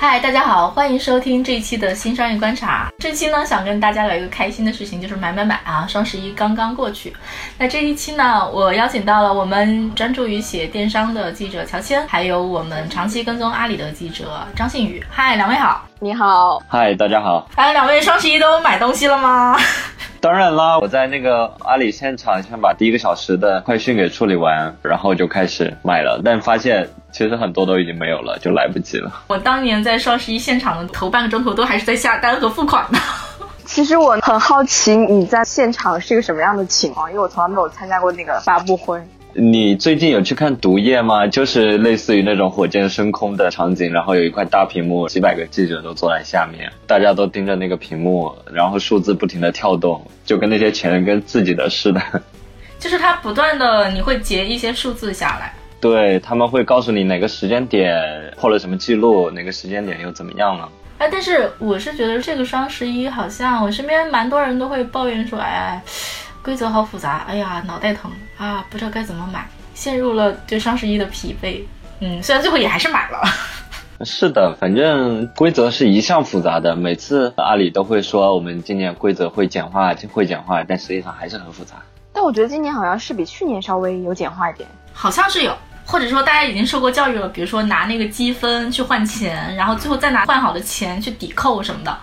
嗨，大家好，欢迎收听这一期的新商业观察。这期呢，想跟大家聊一个开心的事情，就是买买买啊！双十一刚刚过去，那这一期呢，我邀请到了我们专注于写电商的记者乔谦，还有我们长期跟踪阿里的记者张信宇。嗨，两位好，你好，嗨，大家好。哎，两位双十一都买东西了吗？当然啦，我在那个阿里现场先把第一个小时的快讯给处理完，然后就开始买了，但发现。其实很多都已经没有了，就来不及了。我当年在双十一现场的头半个钟头都还是在下单和付款呢。其实我很好奇你在现场是一个什么样的情况，因为我从来没有参加过那个发布会。你最近有去看毒液吗？就是类似于那种火箭升空的场景，然后有一块大屏幕，几百个记者都坐在下面，大家都盯着那个屏幕，然后数字不停的跳动，就跟那些钱跟自己的似的。就是它不断的，你会截一些数字下来。对他们会告诉你哪个时间点破了什么记录，哪个时间点又怎么样了。哎，但是我是觉得这个双十一好像我身边蛮多人都会抱怨说，哎，规则好复杂，哎呀脑袋疼啊，不知道该怎么买，陷入了对双十一的疲惫。嗯，虽然最后也还是买了。是的，反正规则是一向复杂的，每次阿里都会说我们今年规则会简化，会简化，但实际上还是很复杂。但我觉得今年好像是比去年稍微有简化一点，好像是有。或者说大家已经受过教育了，比如说拿那个积分去换钱，然后最后再拿换好的钱去抵扣什么的，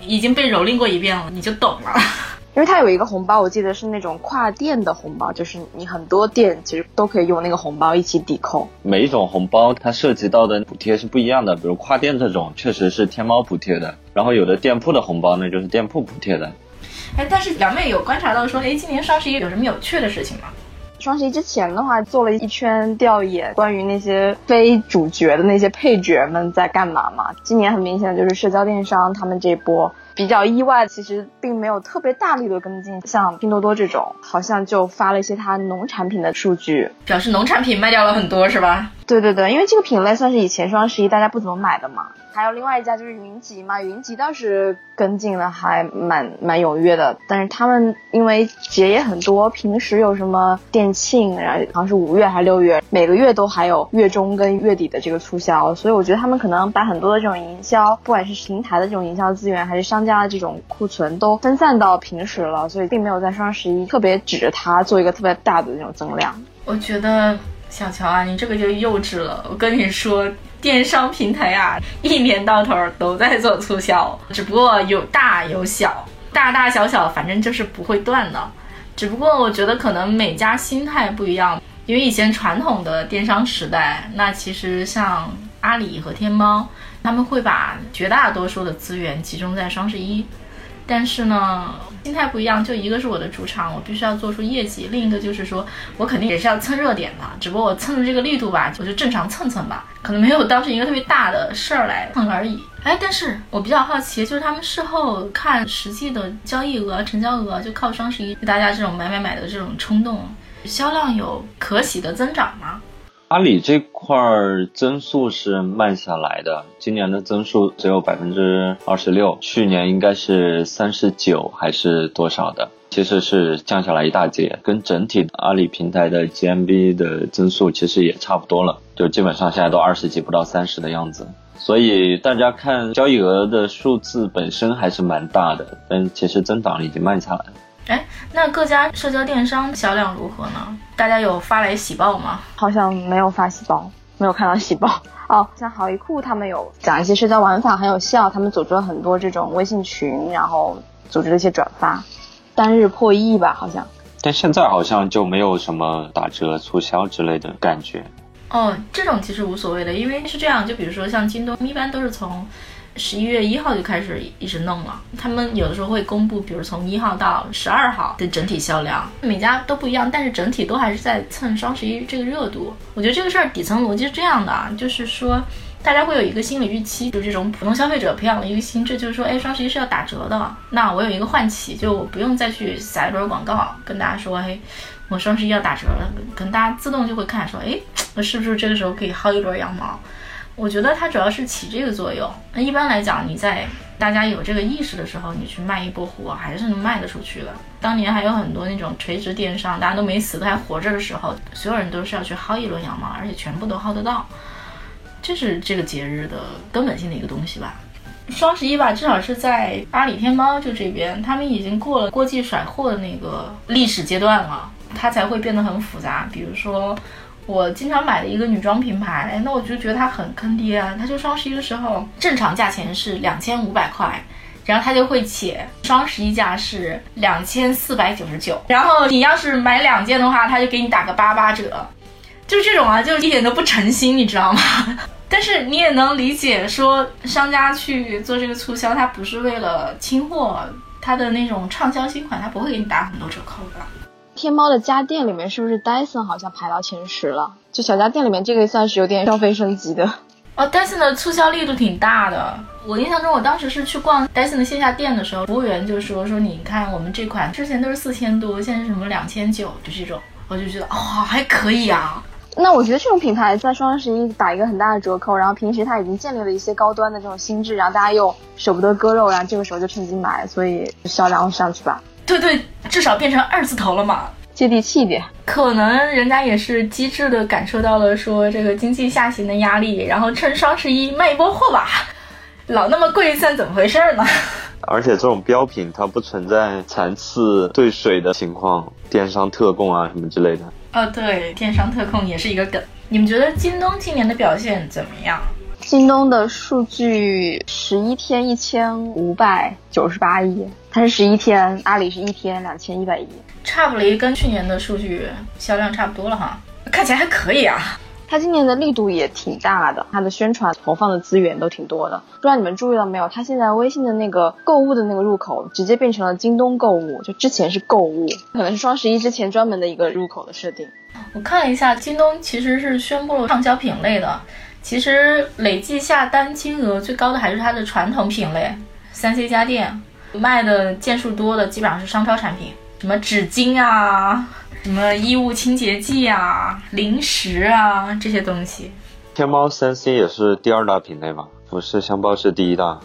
已经被蹂躏过一遍了，你就懂了。因为它有一个红包，我记得是那种跨店的红包，就是你很多店其实都可以用那个红包一起抵扣。每一种红包它涉及到的补贴是不一样的，比如跨店这种确实是天猫补贴的，然后有的店铺的红包呢就是店铺补贴的。哎，但是表妹有观察到说，哎，今年双十一有什么有趣的事情吗？双十一之前的话，做了一圈调研，关于那些非主角的那些配角们在干嘛嘛。今年很明显的就是社交电商，他们这波比较意外，其实并没有特别大力的跟进。像拼多多这种，好像就发了一些它农产品的数据，表示农产品卖掉了很多，是吧？对对对，因为这个品类算是以前双十一大家不怎么买的嘛。还有另外一家就是云集嘛，云集倒是跟进的还蛮蛮踊跃的，但是他们因为节也很多，平时有什么店庆，然后好像是五月还是六月，每个月都还有月中跟月底的这个促销，所以我觉得他们可能把很多的这种营销，不管是平台的这种营销资源，还是商家的这种库存，都分散到平时了，所以并没有在双十一特别指着它做一个特别大的那种增量。我觉得小乔啊，你这个就幼稚了，我跟你说。电商平台啊，一年到头都在做促销，只不过有大有小，大大小小，反正就是不会断的。只不过我觉得可能每家心态不一样，因为以前传统的电商时代，那其实像阿里和天猫，他们会把绝大多数的资源集中在双十一。但是呢，心态不一样，就一个是我的主场，我必须要做出业绩；另一个就是说我肯定也是要蹭热点的，只不过我蹭的这个力度吧，我就正常蹭蹭吧，可能没有当成一个特别大的事儿来蹭而已。哎，但是我比较好奇，就是他们事后看实际的交易额、成交额，就靠双十一大家这种买买买的这种冲动，销量有可喜的增长吗？阿里这块增速是慢下来的，今年的增速只有百分之二十六，去年应该是三十九还是多少的，其实是降下来一大截，跟整体阿里平台的 GMV 的增速其实也差不多了，就基本上现在都二十几不到三十的样子，所以大家看交易额的数字本身还是蛮大的，但其实增长已经慢下来了。哎，那各家社交电商销量如何呢？大家有发来喜报吗？好像没有发喜报，没有看到喜报。哦，像好衣库他们有讲一些社交玩法很有效，他们组织了很多这种微信群，然后组织了一些转发，单日破亿吧，好像。但现在好像就没有什么打折促销之类的感觉。哦，这种其实无所谓的，因为是这样，就比如说像京东，一般都是从。十一月一号就开始一直弄了，他们有的时候会公布，比如从一号到十二号的整体销量，每家都不一样，但是整体都还是在蹭双十一这个热度。我觉得这个事儿底层逻辑是这样的啊，就是说大家会有一个心理预期，就这种普通消费者培养了一个心智，就是说，哎，双十一是要打折的，那我有一个唤起，就我不用再去撒一轮广告跟大家说，嘿。我双十一要打折了，可能大家自动就会看说，哎，我是不是这个时候可以薅一轮羊毛？我觉得它主要是起这个作用。那一般来讲，你在大家有这个意识的时候，你去卖一波货，还是能卖得出去的。当年还有很多那种垂直电商，大家都没死，都还活着的时候，所有人都是要去薅一轮羊毛，而且全部都薅得到。这是这个节日的根本性的一个东西吧。双十一吧，至少是在阿里、天猫就这边，他们已经过了过季甩货的那个历史阶段了，它才会变得很复杂。比如说。我经常买的一个女装品牌，那我就觉得它很坑爹啊！它就双十一的时候，正常价钱是两千五百块，然后它就会写双十一价是两千四百九十九，然后你要是买两件的话，它就给你打个八八折，就这种啊，就一点都不诚心，你知道吗？但是你也能理解，说商家去做这个促销，它不是为了清货，它的那种畅销新款，它不会给你打很多折扣的。天猫的家电里面是不是戴森好像排到前十了？就小家电里面，这个算是有点消费升级的。哦，戴森的促销力度挺大的。我印象中，我当时是去逛戴森的线下店的时候，服务员就说说，你看我们这款之前都是四千多，现在是什么两千九，就这种，我就觉得哦还可以啊。那我觉得这种品牌在双十一打一个很大的折扣，然后平时它已经建立了一些高端的这种心智，然后大家又舍不得割肉，然后这个时候就趁机买，所以销量上去吧。对对，至少变成二字头了嘛，接地气一点。可能人家也是机智的感受到了说这个经济下行的压力，然后趁双十一卖一波货吧。老那么贵算怎么回事呢？而且这种标品它不存在残次兑水的情况，电商特供啊什么之类的。哦，对，电商特供也是一个梗。你们觉得京东今年的表现怎么样？京东的数据十一天一千五百九十八亿，它是十一天，阿里是一天两千一百亿，差不离跟去年的数据销量差不多了哈，看起来还可以啊。它今年的力度也挺大的，它的宣传投放的资源都挺多的。不知道你们注意到没有？它现在微信的那个购物的那个入口直接变成了京东购物，就之前是购物，可能是双十一之前专门的一个入口的设定。我看了一下，京东其实是宣布了畅销品类的。其实累计下单金额最高的还是它的传统品类，三 C 家电卖的件数多的基本上是商超产品，什么纸巾啊，什么衣物清洁剂啊，零食啊这些东西。天猫三 C 也是第二大品类吧？服饰箱包是第一大。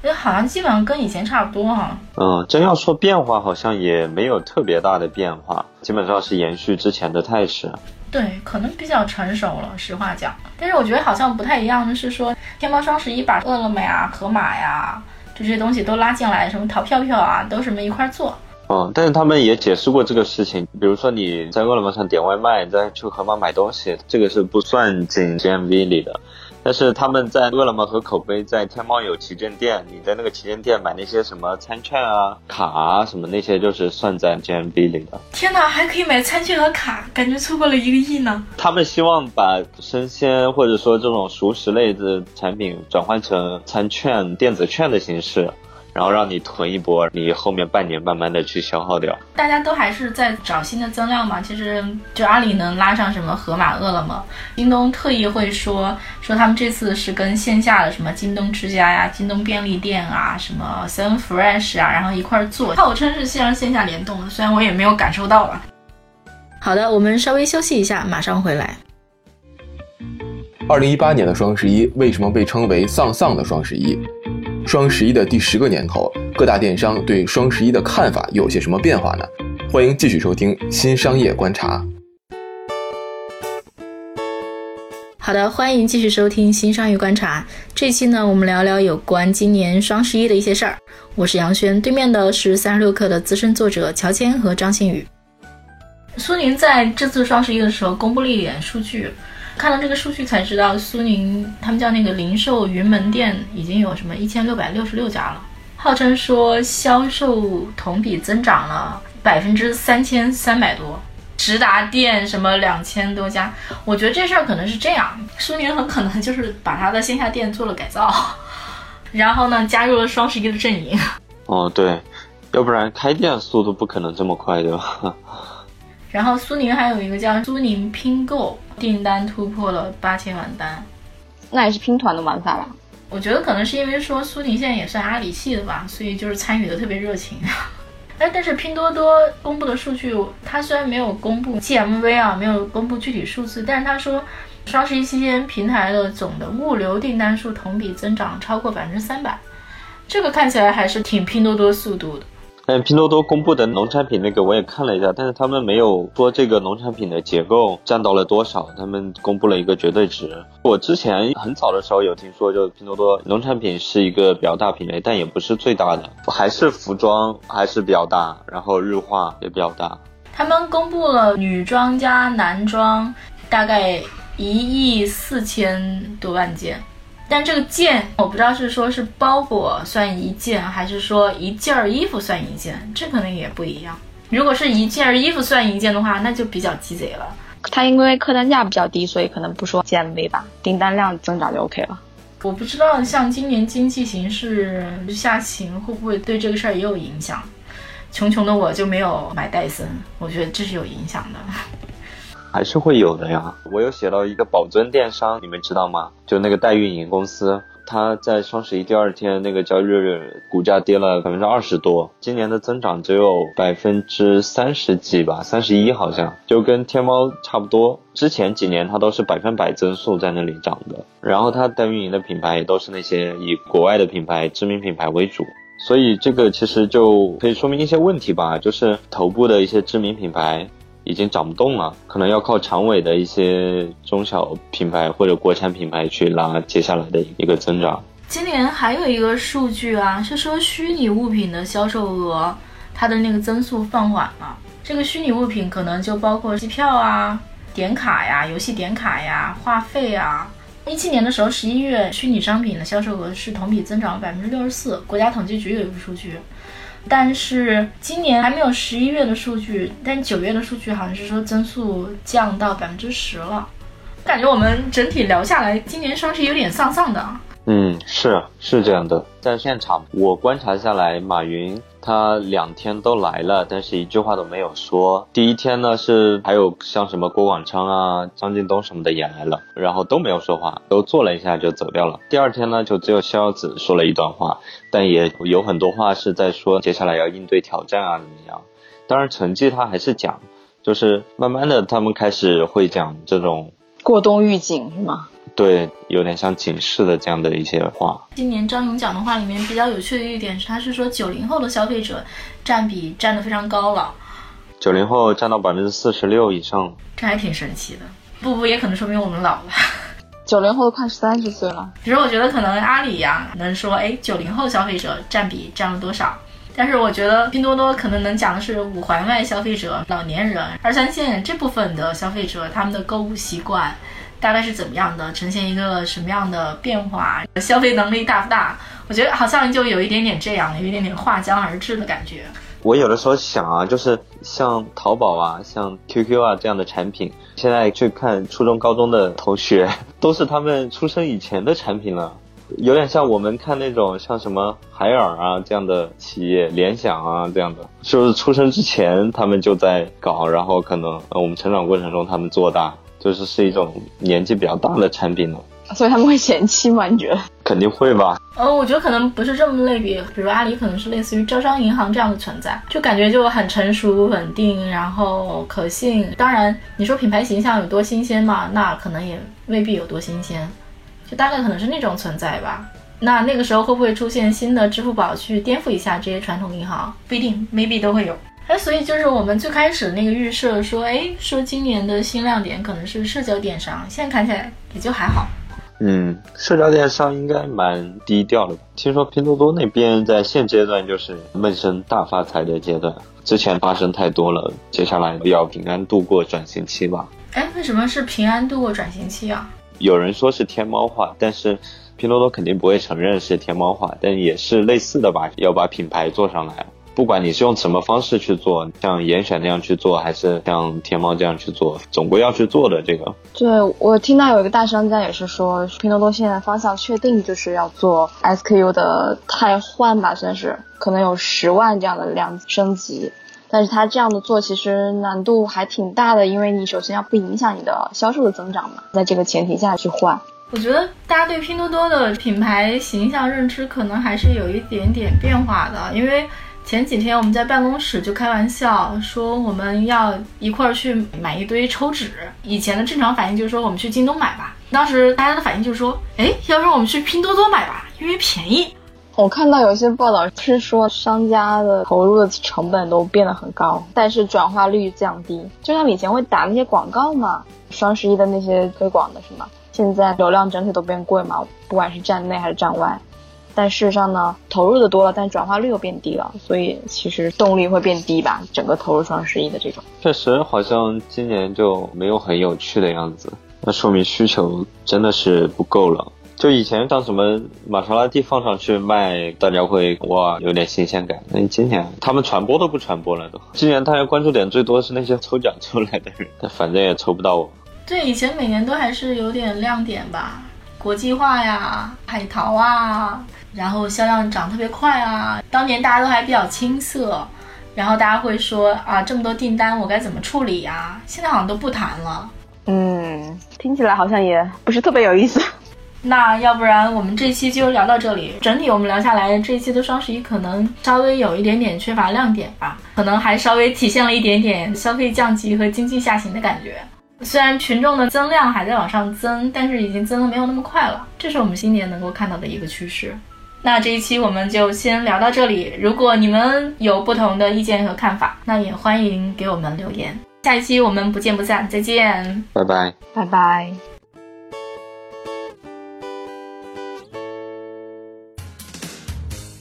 那，好像基本上跟以前差不多哈。嗯，真要说变化，好像也没有特别大的变化，基本上是延续之前的态势。对，可能比较成熟了，实话讲。但是我觉得好像不太一样的是说，天猫双十一把饿了么呀、盒马呀这些东西都拉进来，什么淘票票啊，都什么一块做。嗯，但是他们也解释过这个事情，比如说你在饿了么上点外卖，再去盒马买东西，这个是不算进 GMV 里的。但是他们在饿了么和口碑在天猫有旗舰店，你在那个旗舰店买那些什么餐券啊、卡啊什么那些，就是算在 GMV 里的。天哪，还可以买餐券和卡，感觉错过了一个亿呢。他们希望把生鲜或者说这种熟食类的产品转换成餐券、电子券的形式。然后让你囤一波，你后面半年慢慢的去消耗掉。大家都还是在找新的增量嘛。其实就阿里能拉上什么盒马、饿了么，京东特意会说说他们这次是跟线下的什么京东之家呀、京东便利店啊、什么 Seven Fresh 啊，然后一块做，号称是线上线下联动的。虽然我也没有感受到了。好的，我们稍微休息一下，马上回来。二零一八年的双十一为什么被称为丧丧的双十一？双十一的第十个年头，各大电商对双十一的看法有些什么变化呢？欢迎继续收听《新商业观察》。好的，欢迎继续收听《新商业观察》。这期呢，我们聊聊有关今年双十一的一些事儿。我是杨轩，对面的是三十六氪的资深作者乔迁和张馨宇。苏宁在这次双十一的时候公布了一点数据。看到这个数据才知道，苏宁他们叫那个零售云门店已经有什么一千六百六十六家了，号称说销售同比增长了百分之三千三百多，直达店什么两千多家。我觉得这事儿可能是这样，苏宁很可能就是把他的线下店做了改造，然后呢加入了双十一的阵营。哦，对，要不然开店速度不可能这么快，对吧？然后苏宁还有一个叫苏宁拼购，订单突破了八千万单，那也是拼团的玩法吧？我觉得可能是因为说苏宁现在也算阿里系的吧，所以就是参与的特别热情。哎，但是拼多多公布的数据，它虽然没有公布 GMV 啊，没有公布具体数字，但是他说双十一期间平台的总的物流订单数同比增长超过百分之三百，这个看起来还是挺拼多多速度的。嗯，拼多多公布的农产品那个我也看了一下，但是他们没有说这个农产品的结构占到了多少，他们公布了一个绝对值。我之前很早的时候有听说，就拼多多农产品是一个比较大品类，但也不是最大的，还是服装还是比较大，然后日化也比较大。他们公布了女装加男装，大概一亿四千多万件。但这个件我不知道是说是包裹算一件，还是说一件衣服算一件，这可能也不一样。如果是一件衣服算一件的话，那就比较鸡贼了。它因为客单价比较低，所以可能不说 GMV 吧，订单量增长就 OK 了。我不知道像今年经济形势下行会不会对这个事儿也有影响。穷穷的我就没有买戴森，我觉得这是有影响的。还是会有的呀。我有写到一个宝尊电商，你们知道吗？就那个代运营公司，它在双十一第二天那个交易日，股价跌了百分之二十多，今年的增长只有百分之三十几吧，三十一好像，就跟天猫差不多。之前几年它都是百分百增速在那里涨的，然后它代运营的品牌也都是那些以国外的品牌、知名品牌为主，所以这个其实就可以说明一些问题吧，就是头部的一些知名品牌。已经涨不动了，可能要靠长尾的一些中小品牌或者国产品牌去拉接下来的一个增长。今年还有一个数据啊，是说虚拟物品的销售额，它的那个增速放缓了。这个虚拟物品可能就包括机票啊、点卡呀、游戏点卡呀、话费啊。一七年的时候，十一月虚拟商品的销售额是同比增长了百分之六十四，国家统计局有一个数据。但是今年还没有十一月的数据，但九月的数据好像是说增速降到百分之十了。感觉我们整体聊下来，今年双十一有点丧丧的。嗯，是是这样的，在现场我观察下来，马云。他两天都来了，但是一句话都没有说。第一天呢是还有像什么郭广昌啊、张近东什么的也来了，然后都没有说话，都坐了一下就走掉了。第二天呢就只有逍遥子说了一段话，但也有很多话是在说接下来要应对挑战啊怎么样。当然成绩他还是讲，就是慢慢的他们开始会讲这种过冬预警是吗？对，有点像警示的这样的一些话。今年张勇讲的话里面比较有趣的一点是，他是说九零后的消费者占比占得非常高了，九零后占到百分之四十六以上，这还挺神奇的。不不，也可能说明我们老了。九零后都快三十岁了。其实我觉得可能阿里呀能说，哎，九零后消费者占比占了多少？但是我觉得拼多多可能能讲的是五环外消费者、老年人、二三线这部分的消费者他们的购物习惯。大概是怎么样的，呈现一个什么样的变化？消费能力大不大？我觉得好像就有一点点这样，有一点点划江而治的感觉。我有的时候想啊，就是像淘宝啊、像 QQ 啊这样的产品，现在去看初中、高中的同学，都是他们出生以前的产品了，有点像我们看那种像什么海尔啊这样的企业，联想啊这样的，就是出生之前他们就在搞，然后可能我们成长过程中他们做大。就是是一种年纪比较大的产品了，所以他们会嫌弃吗？你觉得？肯定会吧。呃，我觉得可能不是这么类比，比如阿里可能是类似于招商银行这样的存在，就感觉就很成熟、稳定，然后可信。当然，你说品牌形象有多新鲜嘛？那可能也未必有多新鲜，就大概可能是那种存在吧。那那个时候会不会出现新的支付宝去颠覆一下这些传统银行？不一定，maybe 都会有。哎，所以就是我们最开始那个预设说，哎，说今年的新亮点可能是社交电商，现在看起来也就还好。嗯，社交电商应该蛮低调的吧？听说拼多多那边在现阶段就是闷声大发财的阶段，之前发生太多了，接下来要平安度过转型期吧？哎，为什么是平安度过转型期啊？有人说是天猫化，但是拼多多肯定不会承认是天猫化，但也是类似的吧？要把品牌做上来。不管你是用什么方式去做，像严选那样去做，还是像天猫这样去做，总归要去做的。这个，对我听到有一个大商家也是说，拼多多现在方向确定就是要做 SKU 的汰换吧，算是可能有十万这样的量升级，但是他这样的做其实难度还挺大的，因为你首先要不影响你的销售的增长嘛，在这个前提下去换。我觉得大家对拼多多的品牌形象认知可能还是有一点点变化的，因为。前几天我们在办公室就开玩笑说我们要一块儿去买一堆抽纸。以前的正常反应就是说我们去京东买吧。当时大家的反应就是说，哎，要不然我们去拼多多买吧，因为便宜。我看到有些报道是说商家的投入的成本都变得很高，但是转化率降低。就像以前会打那些广告嘛，双十一的那些推广的是吗？现在流量整体都变贵嘛，不管是站内还是站外。但事实上呢，投入的多了，但转化率又变低了，所以其实动力会变低吧。整个投入双十一的这种，确实好像今年就没有很有趣的样子，那说明需求真的是不够了。就以前像什么玛莎拉蒂放上去卖，大家会哇有点新鲜感。那今年他们传播都不传播了都。今年大家关注点最多是那些抽奖出来的人，但反正也抽不到我。对，以前每年都还是有点亮点吧，国际化呀，海淘啊。然后销量涨特别快啊！当年大家都还比较青涩，然后大家会说啊，这么多订单我该怎么处理呀？现在好像都不谈了。嗯，听起来好像也不是特别有意思。那要不然我们这期就聊到这里。整体我们聊下来，这一期的双十一可能稍微有一点点缺乏亮点吧，可能还稍微体现了一点点消费降级和经济下行的感觉。虽然群众的增量还在往上增，但是已经增的没有那么快了。这是我们今年能够看到的一个趋势。那这一期我们就先聊到这里。如果你们有不同的意见和看法，那也欢迎给我们留言。下一期我们不见不散，再见，拜拜，拜拜。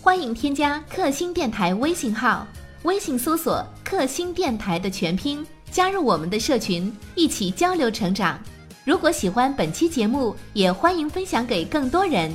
欢迎添加克星电台微信号，微信搜索“克星电台”的全拼，加入我们的社群，一起交流成长。如果喜欢本期节目，也欢迎分享给更多人。